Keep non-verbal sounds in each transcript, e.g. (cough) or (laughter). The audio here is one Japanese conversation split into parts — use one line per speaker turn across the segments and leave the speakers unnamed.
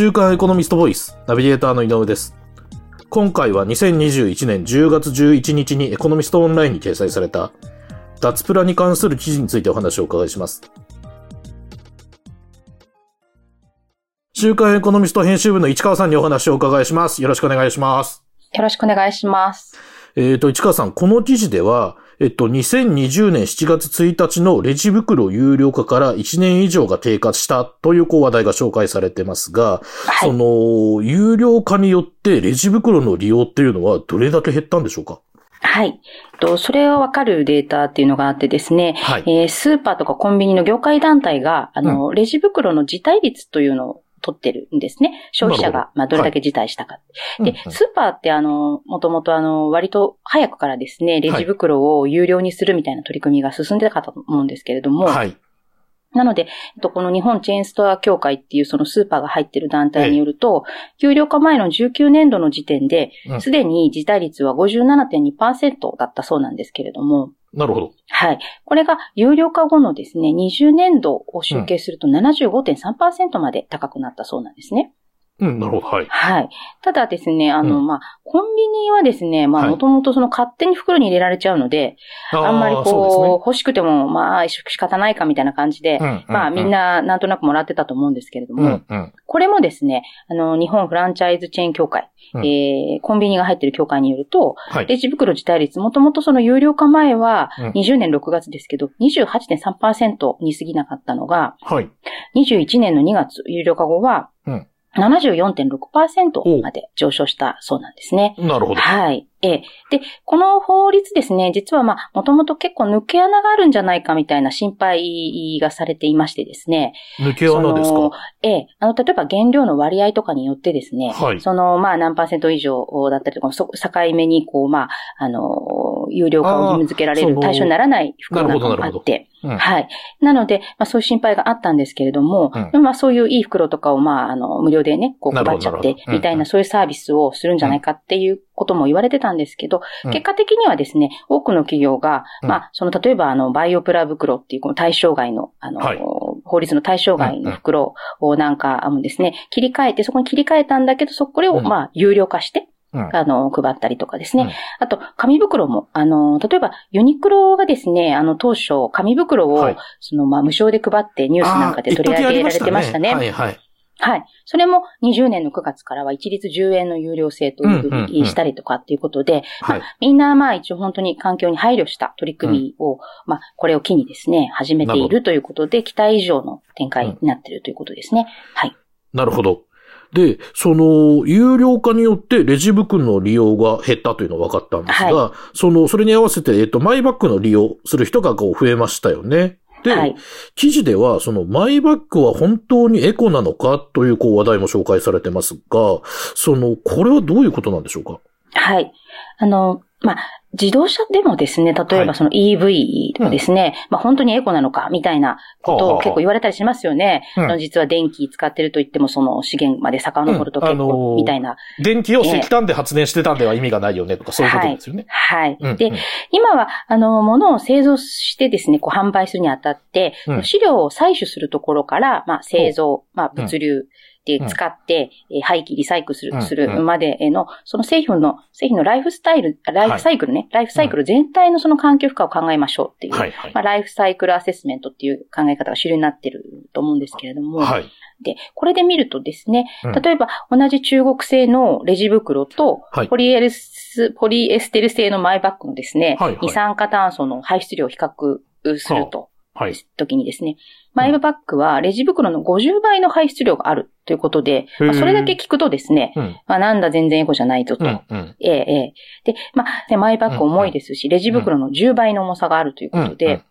週刊エコノミストボイス、ナビゲーターの井上です。今回は2021年10月11日にエコノミストオンラインに掲載された、脱プラに関する記事についてお話をお伺いします。週刊エコノミスト編集部の市川さんにお話をお伺いします。よろしくお願いします。
よろしくお願いします。
えっ、と、市川さん、この記事では、えっと、2020年7月1日のレジ袋有料化から1年以上が経過したというこう話題が紹介されてますが、
はい
その、有料化によってレジ袋の利用っていうのはどれだけ減ったんでしょうか？
はい。と、それがわかるデータっていうのがあってですね、
はい。
えースーパーとかコンビニの業界団体が、あの、レジ袋の辞退率というのを取ってるんですね。消費者が、まあ、どれだけ辞退したか。で、
うんうん。
スーパーってあの、もともとあの、割と早くからですね、レジ袋を有料にするみたいな取り組みが進んでたかと思うんですけれども、
はい。
なので、えっと、この日本チェーンストア協会っていうそのスーパーが入ってる団体によると、有料化前の19年度の時点で
う、ん。
すでに辞退率は57.2%だったそうなんですけれども、
なるほど。
はい。これが有料化後のですね、20年度を集計すると75.3%まで高くなったそうなんですね。
うん、なるほど。はい。
はい。ただですね、あの、
うん
まあ、コンビニはですね、まあ、
はい
もともとその勝手に袋に入れられちゃうので、あんまり
ー
こう、欲しくても、まあ、仕方ないかみたいな感じで、
そうですね。
まあ、みん
な、
ななんとなくもらってたと思うんですけれども、
うん、うん。
これもですね、あの、日本フランチャイズチェーン協会、
うん
えー、コンビニが入ってる協会によると、
はい。
レジ袋自体率、もともとその有料化前は
うん
20年6月ですけど、28.3%に過ぎなかったのが、
はい。
21年の2月有料化後は
うん、
74.6%まで上昇したそうなんですね。
なるほど。
はい。ええ。で、この法律ですね、実はまあ、もともと結構抜け穴があるんじゃないかみたいな心配がされていましてですね。
抜け穴ですか？
ええ。あの、例えば原料の割合とかによってですね、
はい
その、まあ、何パーセント以上だったりとか、そ、境目に、こう、まあ、あの、有料化を義務付けられる対象にならない袋なあって、
うん
はい。なので、まあ、そういう心配があったんですけれども、
うん
まあ、そういういい袋とかを、まあ、あの、無料でね、こう配っちゃってみたいな、そういうサービスをするんじゃないかっていうことも言われてたんですけど、
うん。
結果的にはですね、多くの企業が、
うん。
まあ、その、例えば、あの、バイオプラ袋っていう、この対象外の、あの、
はい。
法律の対象外の袋をなんかもですね、切り替えて、そこに切り替えたんだけど、そこれを、
うん。
まあ、有料化して、
うん。
あの、配ったりとかですね。
うん。
あと、紙袋も、あの、例えば、ユニクロがですね、あの、当初、紙袋を、
はい。
その、まあ、無償で配ってニュースなんかで取り上げられてましたね。
はい、はい。
はい。それも20年の9月からは一律10円の有料制というふう
うんうんうん
にしたりとかっていうことで、
はい。
みんなまあ一応本当に環境に配慮した取り組みを、まあこれを機にですね、始めてい
なる
ということで、期待以上の展開になっているということですね。はい。
なるほど。で、その、有料化によってレジ袋の利用が減ったというのは分かったんですが、
は
その、それに合わせて、えっと、マイバッグの利用する人がこう増えましたよね。で、
はい。
記事では、その、マイバッグは本当にエコなのかというこう話題も紹介されてますが、その、これはどういうことなんでしょうか？
はい。あの、まあ、自動車でもですね、例え
はい。
ばその EV とかですね、まあ本当にエコなのかみたいなことを結構言われたりしますよね。
うん。
あの実は電気使ってると言ってもその資源まで遡ると結
うん。あのー
構みたいな。
電気を石炭で発電してたんでは意味がないよねとか、そういうことですよね。
はい。
うん
で、今は、あの、物を製造してですね、こう販売するにあたって、
うん。
資料を採取するところから、まあ製造、まあ物流で使って、えー廃棄、リサイクルする、までの、その製品の、製品のライフスタイル、ライフサイクルね、ライフサイクル全体のその環境負荷を考えましょうっていう、
はいはい。
まあライフサイクルアセスメントっていう考え方が主流になってると思うんですけれども、
はい。
で、これで見るとですね、
うん。
例えば同じ中国製のレジ袋と
はい、
ポリエルス、ポリエステル製のマイバッグのですね、
はいはい。
二酸化炭素の排出量を比較すると、
はい。
時にですね、マイバッグはレジ袋の50倍の排出量があるということで、まあそれだけ聞くとですね、
うん。
まあなんだ全然エコじゃないぞと。
うん。うん。
ええ、ええ。で、まあ、でマイバッグ重いですし、レジ袋の10倍の重さがあるということで、
うん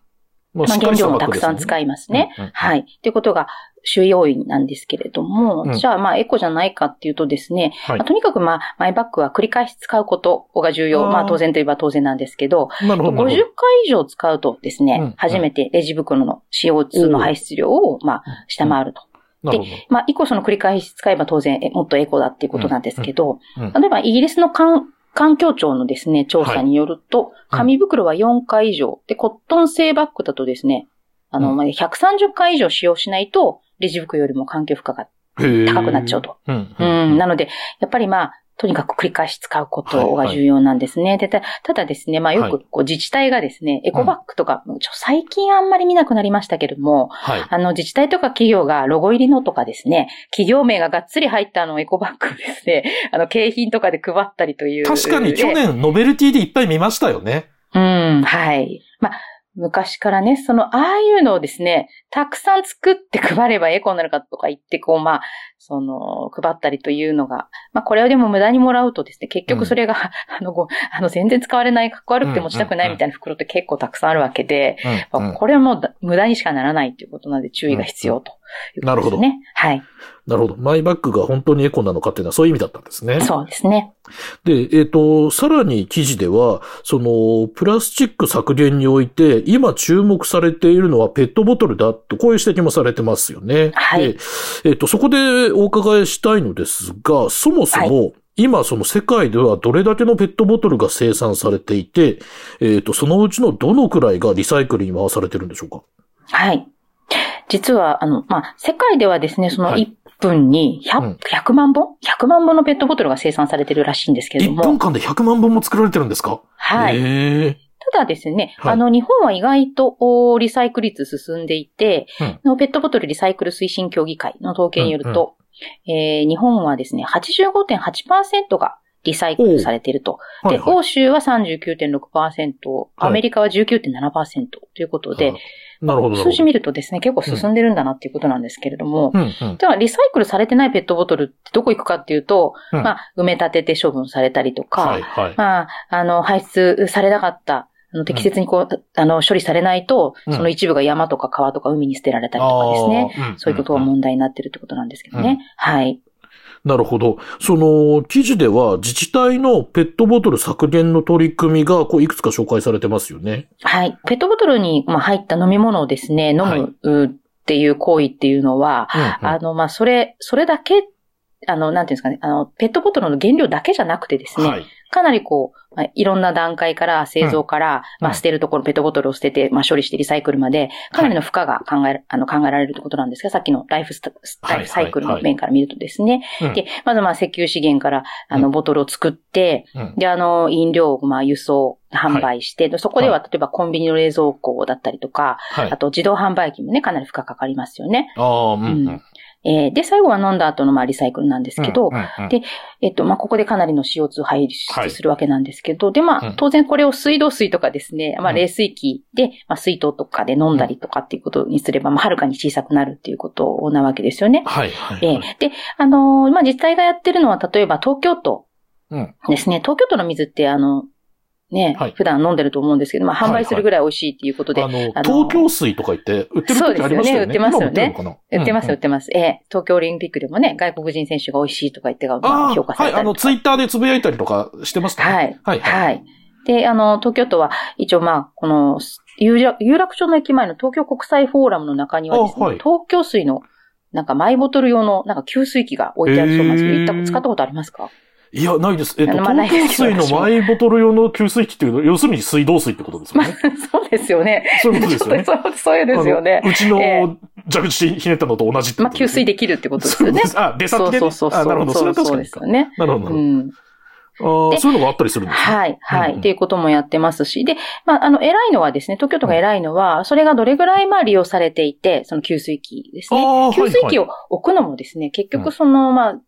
ま
まあ、原料もたくさん使いますね。
うんうん
はい。ということが主要因なんですけれども、
うん
じゃあまあエコじゃないかっていうとですね、
はい
まあとにかくまあマイバッグは繰り返し使うことが重要。
あー
まあ当然といえば当然なんですけど、
ど。な
50
る
回以上使うとですね、
うん
初めてレジ袋の CO2 の排出量をまあ下回ると。
ほど。なるほ
まあ以降その繰り返し使えば当然えもっとエコだっていうことなんですけど、例えばイギリスの環環境庁のですね、調査によると、紙袋は4回以上、で、コットン製バッグだとですね、あの、
うん。
まあ130回以上使用しないと、レジ袋よりも環境負荷が高くなっちゃうと。
うん。
うん、なので、やっぱりまあ、とにかく繰り返し使うことが重要なんですね。でたただですね、まあよ
はい
くこう自治体がですね、エコバッグとか、ちょ最近あんまり見なくなりましたけれども、
はい。
あの自治体とか企業がロゴ入りのとかですね、企業名ががっつり入ったあのエコバッグをですね、(laughs) あの景品とかで配ったりという。
確かに去
で
年ノベルティでいっぱい見ましたよね。
うん、はい。まあ、昔からね、その、ああいうのをですね、たくさん作って配ればエコになるかとか言って、こう、まあ、その、配ったりというのが、まあ、これをでも無駄にもらうとですね、結局それが、(laughs) あの、ごあの、全然使われない、かっこ悪くて持ちたくないみたいな袋って結構たくさんあるわけで、
うん。
まあ
うん
これはもうだ無駄にしかならないということなので注意が必要ということですね。はい。
なるほど。マイバッグが本当にエコなのかっていうのはそういう意味だったんですね。
そうですね。
で、えっ、と、さらに記事では、その、プラスチック削減において、今注目されているのはペットボトルだと、こういう指摘もされてますよね。
はい
で、えっ、と、そこでお伺いしたいのですが、そもそも、今その世界ではどれだけのペットボトルが生産されていて、えっ、と、そのうちのどのくらいがリサイクルに回されてるんでしょうか？
はい。実は、あの、まあ、世界ではですね、その
はい
1分に
うん
100, 100万本 ?100 万本のペットボトルが生産されてるらしいんですけれど
?1
も。
分間で100万本も作られてるんですか？
はい。ただですね、
はい
あの、日本は意外とおリサイクル率進んでいて、
うん
のペットボトルリサイクル推進協議会の統計によると、えー日本はですね、85.8%がリサイクルされていると。で、
はいはい。
欧州は39.6%、アメリカは19.7%ということで、
なるほど。なるほど
数字見るとですね、結構進んでるんだなっていうことなんですけれども、
うんうん。
じゃあ、リサイクルされてないペットボトルってどこ行くかっていうと、
うん
まあ、埋め立てて処分されたりとか、
はいはい。
まあ、あの、排出されなかった、あの適切にこう、あの、処理されないと、
うん
その一部が山とか川とか海に捨てられたりとかですね。
あー。
そういうことが
んん
問題になってるってことなんですけどね。はい。
なるほど。その、記事では自治体のペットボトル削減の取り組みが、こう、いくつか紹介されてますよね。
はい。ペットボトルにまあ入った飲み物をですね、飲
はい
っていう行為っていうのは、
うんうん
あの、まあ、それ、それだけ、あの、なんていうんですかね、あの、ペットボトルの原料だけじゃなくてですね、
はい。
かなりこう、まあ、いろんな段階から、製造から、
うん
まあ、捨てるところ、ペットボトルを捨てて、まあ、処理してリサイクルまで、かなりの負荷が考え、あの、考えられるということなんですが、さっきのライフスタイフサイクルの面から見るとですね。
うん
で、まずまあ、石油資源から、あの、
うん
ボトルを作って、
うん
で、あの、飲料をまあ、輸送、販売して、でそこでは、
は
例えばコンビニの冷蔵庫だったりとか、
はい
あ。と自動販売機もね、かなり負荷かかりますよね。
ああ、うんうん。
うんえーで、最後は飲んだ後のまあ、リサイクルなんですけど、
うんうんうん
でえっと、まあ、ここでかなりの CO2 排
はい
出するわけなんですけど、で、ま
うん
あ、当然これを水道水とかですね、まあ、
うん
冷水器で、まあ、水筒とかで飲んだりとかっていうことにすれば、まあ、はるかに小さくなるっていうことなわけですよね。
はい、はい。
え
はい
ーで、あのーまあ、自治体がやってるのは、例えば東京都
うん。
ですね。東京都の水って、あの、ね、
はい
普段飲んでると思うんですけど、まあ、販売するぐらい美味しいっていうことで、
あの、
あの
東京水とか言って、売ってる時ありましたよね。
そうですよね売ってますよね
売って
ます、売ってます。ええ東京オリンピックでもね、外国人選手が美味しいとか言ってが、ま
あ
あ、評価
あ、はい、あの、
されたりとか。
ツイッターでつぶやいたりとかしてましたね。
はい。
はい。
はい。で、あの、東京都は、一応まあ、この、有楽町の駅前の東京国際フォーラムの中にはですね、
あはい
東京水の、なんかマイボトル用の、なんか給水器が置いてあるそうなんですけど、行った使ったことありますか？
いや、ないです。えっと、
まあ
東京水のマイボトル用の給水器っていうのは、要するに水道水ってことですよ
まあ
ね。、
そうですよね。
そういうことですよね (laughs)
そうそういうですよね
うち
え
の蛇口ひねったのと同じ
まあ、給水できるってことですよね。
そうあ、出
そう
先でね。
そうそうそう。
あ、なるほど。それは確
そう
かにか。
ですよね。
なるほど。
うん。
どあそういうのがあったりするんですね。
はい、はい。
うんうん
っていうこともやってますし。で、まあ、あの、偉いのはですね、東京都が偉いのは、それがどれぐらいまあ利用されていて、その給水器ですね。給水器
は
を置くのもですね、結
うん
局その、まあ、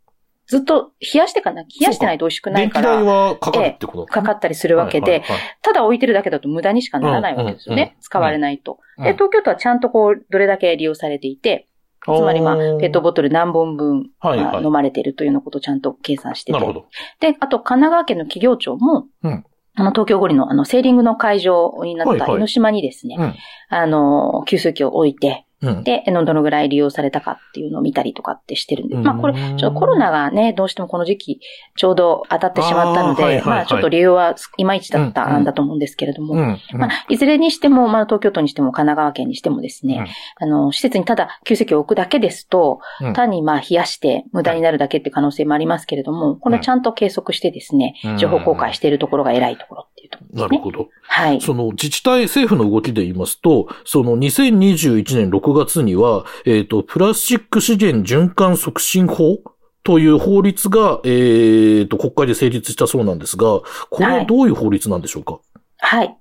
ずっと冷やしてかな、冷やしてないと美味しくない
電気
か。ら、
代はかかるってこと？
かかったりするわけで、
はいはいはい。
ただ置いてるだけだと無駄にしかならないわけですよね。
うんうんうん
使われないと。
うん。
で、東京都はちゃんとこう、どれだけ利用されていて、つまりまあ、ペットボトル何本分、
はいはい。
まあ飲まれているというようなことをちゃんと計算してて。
なるほど。
で、あと、神奈川県の企業庁も、
うん。
あの、東京五里の、あの、セーリングの会場になった江ノ島にですね、
うん。
あの、給水器を置いて、
うん。
で、どのぐらい利用されたかっていうのを見たりとかってしてるんで、
うん
まあこれ、ちょっとコロナがね、どうしてもこの時期、ちょうど当たってしまったので、
あーはいはいはい
まあちょっと理由はいまいちだった
うん
だと思うんですけれども、
うん。うん
まあ、いずれにしても、まあ、東京都にしても、神奈川県にしてもですね、あの、施設にただ給席を置くだけですと、
うん
単にまあ、冷やして無駄になるだけって可能性もありますけれども、このちゃんと計測してですね、
うん
情報公開しているところが偉いところっていうところですね。
なるほど。
はい。
その自治体、政府の動きで言いますと、その2021年6 6月には、えっ、と、プラスチック資源循環促進法という法律が、えっ、と、国会で成立したそうなんですが、これはどういう法律なんでしょうか？
はい。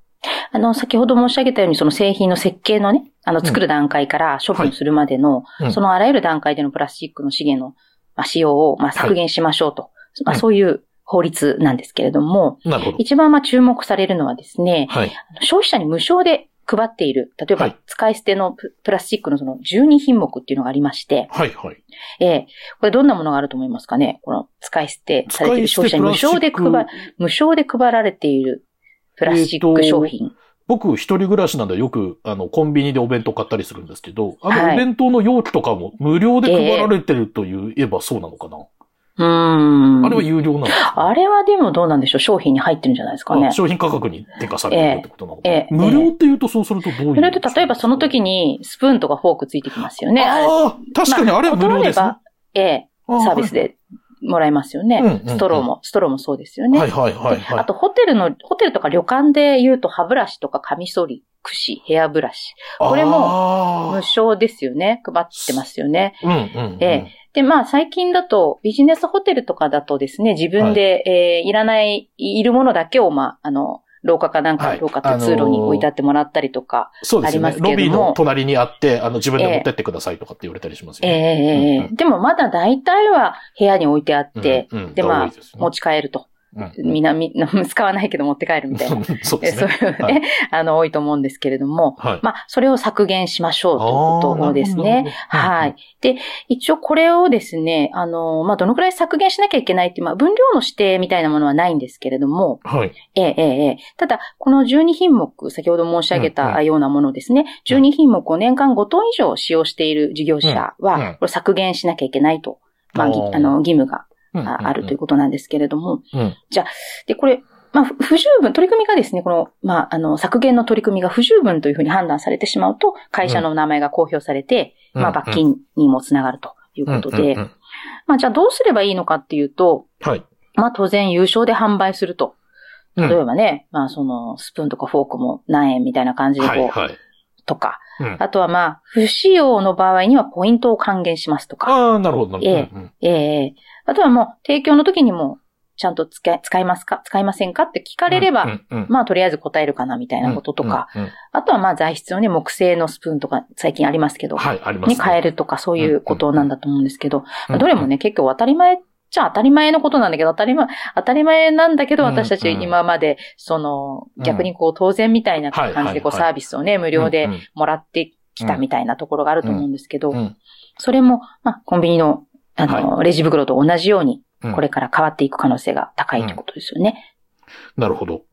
あの、先ほど申し上げたように、その製品の設計のね、あの、作る段階から処分するまでの、
はいうん
そのあらゆる段階でのプラスチックの資源の、まあ、使用を、まあ、削減しましょうと。まあ、
うん
そういう法律なんですけれども、
なるほど。
一番まあ注目されるのはですね、
はい。
消費者に無償で配っている、例えば
はい。
使い捨てのププラスチックのその12品目っていうのがありまして、
はい、はい。
ええ。これどんなものがあると思いますかね？この使い捨てされている消費者に無償で配、無償で配られているプラスチック商品。
僕、一人暮らしなんでよく、あの、コンビニでお弁当買ったりするんですけど、あの、
はい。
お弁当の容器とかも無料で配られてると言えばそうなのかな、
うーん。
あれは有料なの？
あれはでもどうなんでしょう商品に入ってるんじゃないですかね
あ。商品価格に転嫁されてるってことなのかな、
ええええ
無料って言うとそうするとどういう
それと例えばその時にスプーンとかフォークついてきますよね。あれ
ああ、確かにあれは無料ですね。
まあ断ればええ、サービスでもらえますよね。ストローも、ストローもそうですよね。
はいはいはい
で
はい。
あと、ホテルの、ホテルとか旅館で言うと、歯ブラシとかカミソリ、櫛、ヘアブラシ。これも無
あ
償ですよね。配ってますよね。
ーうんうん、うん。
ええで、まあ、最近だと、ビジネスホテルとかだとですね、自分で、えーいらない、いるものだけを、まあ、あの、廊下かなんか、
はい。
廊下と通路に置いてあってもらったりとか。ありますけれども。
ロビーの隣にあって、あの、自分で持ってってくださいとかって言われたりしますよ
ええ
ね。
ええ。ええでもまだ大体は部屋に置いてあって、
うんうん。
で、まあ
ね。
持ち帰ると。
うん
みんな、みんな、(laughs) 使わないけど持って帰るみたいな。(laughs)
そうで
えそう
すね。
いうね、
はい (laughs)
あの、多いと思うんですけれども、
はい。
まあ、それを削減しましょうということですね。はい。で、一応これをですね、あの、まあ、どのくらい削減しなきゃいけないってまあ、分量の指定みたいなものはないんですけれども、
はい。
ええ、ええ、ええ。ただ、この12品目、先ほど申し上げ
うんう
たようなものですね、12品目を年間5トン以上使用している事業者
うんうん
は、これ削減しなきゃいけないと、まあ、ぎ
あ
の、義務が
うん
ああるということなんですけれども、
うん。
で、これ、まあ、ふ不十分、取り組みがですね、この、まあ、あの、削減の取り組みが不十分というふうに判断されてしまうと、会社の名前が公表されて、
うん。
まあ、罰金にもつながるということで、
うんうんうん。
まあ、じゃあどうすればいいのかっていうと、
はい。
まあ、当然優勝で販売すると。
うん。
例えばね、まあ、その、スプーンとかフォークも何円みたいな感じでこう、
はいはい。
とか、
うん。
あとはまあ、不使用の場合にはポイントを還元しますとか、
ああ、なるほど、なるほど。
ええ。
うん
ええあとはもう、提供の時にも、ちゃんと使い、使いますか？使いませんか？って聞かれれば、
うんうん
まあ、とりあえず答えるかな、みたいなこととか、
うんうんうん。
あとはまあ、材質をね、木製のスプーンとか、最近ありますけど、
はい、あります
に変えるとか、そういうことなんだと思うんですけど、
うん
まあどれもね、結構当たり前っちゃ当たり前のことなんだけど、当たり前、当たり前なんだけど、
うん
私たち今まで、その、
うん。
逆にこう、当然みたいな
はい
感じで、こう、サービスをね、無料でもらってきたみたいなところがあると思うんですけど
う、ん。
それも、まあ、コンビニの、あの、レジ袋と同じように、
うん。
これから変わっていく可能性が高いということですよね。
なるほど。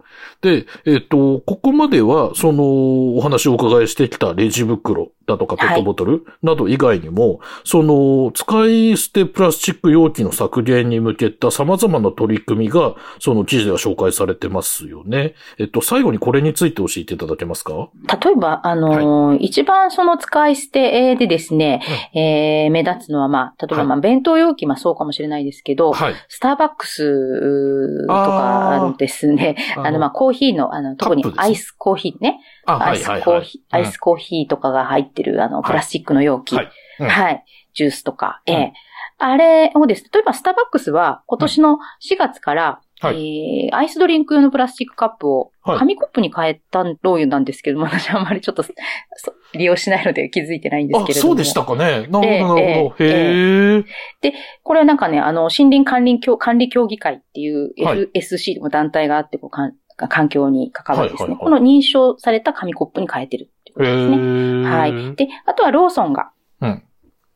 で、えっ、と、ここまでは、その、お話をお伺いしてきたレジ袋だとかペットボトルなど以外にも、その、使い捨てプラスチック容器の削減に向けた様々な取り組みが、その記事では紹介されてますよね。えっと、最後にこれについて教えていただけますか？
例えば、あのー一番その使い捨てでですね、えー目立つのは、まあ、例えば、まあ、弁当容器、まあそうかもしれないですけど、
はい。
スターバックスとかですね、あの、まあ、コーヒーの、あの、特にアイスコーヒーね、
あ、
アイス
はいはい。はい。
コーヒー、アイスコーヒーとかが入ってる、あの、プラスチックの容器、
は
はい。い、
うん。
ジュースとか、
うん。
ええあれをですね、例えばスターバックスは今年の4月から、
はい
えーアイスドリンク用のプラスチックカップを
はい
紙コップに変えたろうなんですけども、私あんまりちょっと (laughs) そ利用しないので気づいてないんです
あ
け、れども。
そうでしたかね。なるほど、
ええ
なるほど。へえ。
これはなんかね、あの、森林管理協管理協議会っていう
はい
FSC の団体があって、こうかん環境に関わるですね、
はいはい
この認証された紙コップに変えてるってことですね。はい。で、あとはローソンが。
うん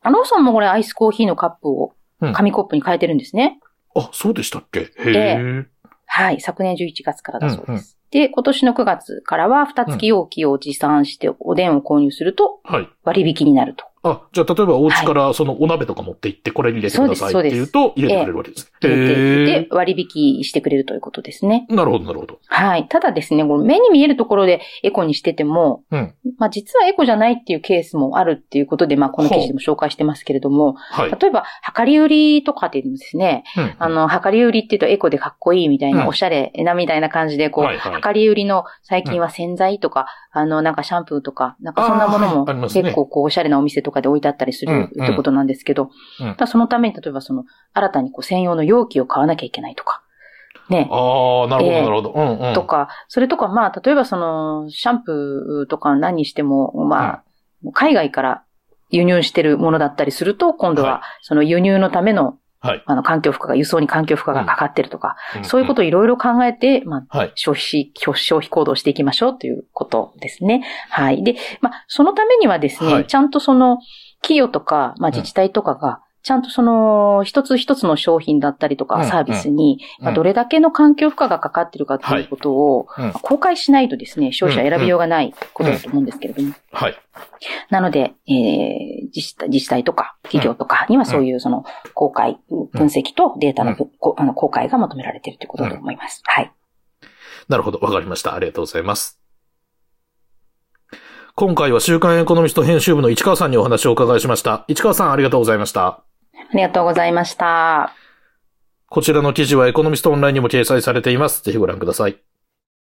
あローソンもこれアイスコーヒーのカップを
うん
紙コップに変えてるんですね。
あ、そうでしたっけ？へ
え
え。
はい。昨年11月からだそうです。で、今年の9月からは、蓋付き容器を持参しておでんを購入すると
はい。
割引になると
あ、じゃあ例えばお家からそのお鍋とか持って行ってこれ入れてくださいって言うと入れてくれるわけです。
で、割引してくれるということですね。
ーなるほど、なるほど。
はい。ただですね、目に見えるところでエコにしてても、
うん。
まあ実はエコじゃないっていうケースもあるっていうことで、まあこの記事でも紹介してますけれども、
はい。
例えば、量り売りとかっていうのもですね、
うん
あの、量り売りっていうとエコでかっこいいみたいな、
うん
おしゃれなみたいな感じで、こう、
はいはい
量り売りの最近は洗剤とか、あの、なんかシャンプーとか、なんかそんなものも結構こう、おしゃれなお店とかで置いてあったりするってことなんですけど、そのために例えばその、新たにこう、専用の容器を買わなきゃいけないとか、ね、
ああ、なるほど、
えー。
なるほど。うんうん。
とか、それとか、まあ、例えばその、シャンプーとか何にしても、まあ、海外から輸入してるものだったりすると、今度
は
は、その輸入のための、
はい。
あの、環境負荷が、輸送に環境負荷がかかってるとか、
ん
そういうことをいろいろ考えて、まあ、
はい。
消費、消費消費行動していきましょうということですね。はい。で、まあ、そのためにはですね、
はい
ちゃんとその、企業とか、まあ、自治体とかが、ちゃんとその、一つ一つの商品だったりとか、
うん
サービスに、どれだけの環境負荷がかかってるかということを、公開しないとですね、消費者選びようがないことだと思うんですけれども。
はい。
なので、えー自治体、自治体とか企業とかにはそういうその公開、分析とデータのあの公開が求められているということだと思います。はい。
なるほど。わかりました。ありがとうございます。今回は週刊エコノミスト編集部の市川さんにお話をお伺いしました。市川さんありがとうございました。
ありがとうございました。
こちらの記事はエコノミストオンラインにも掲載されています。ぜひご覧ください。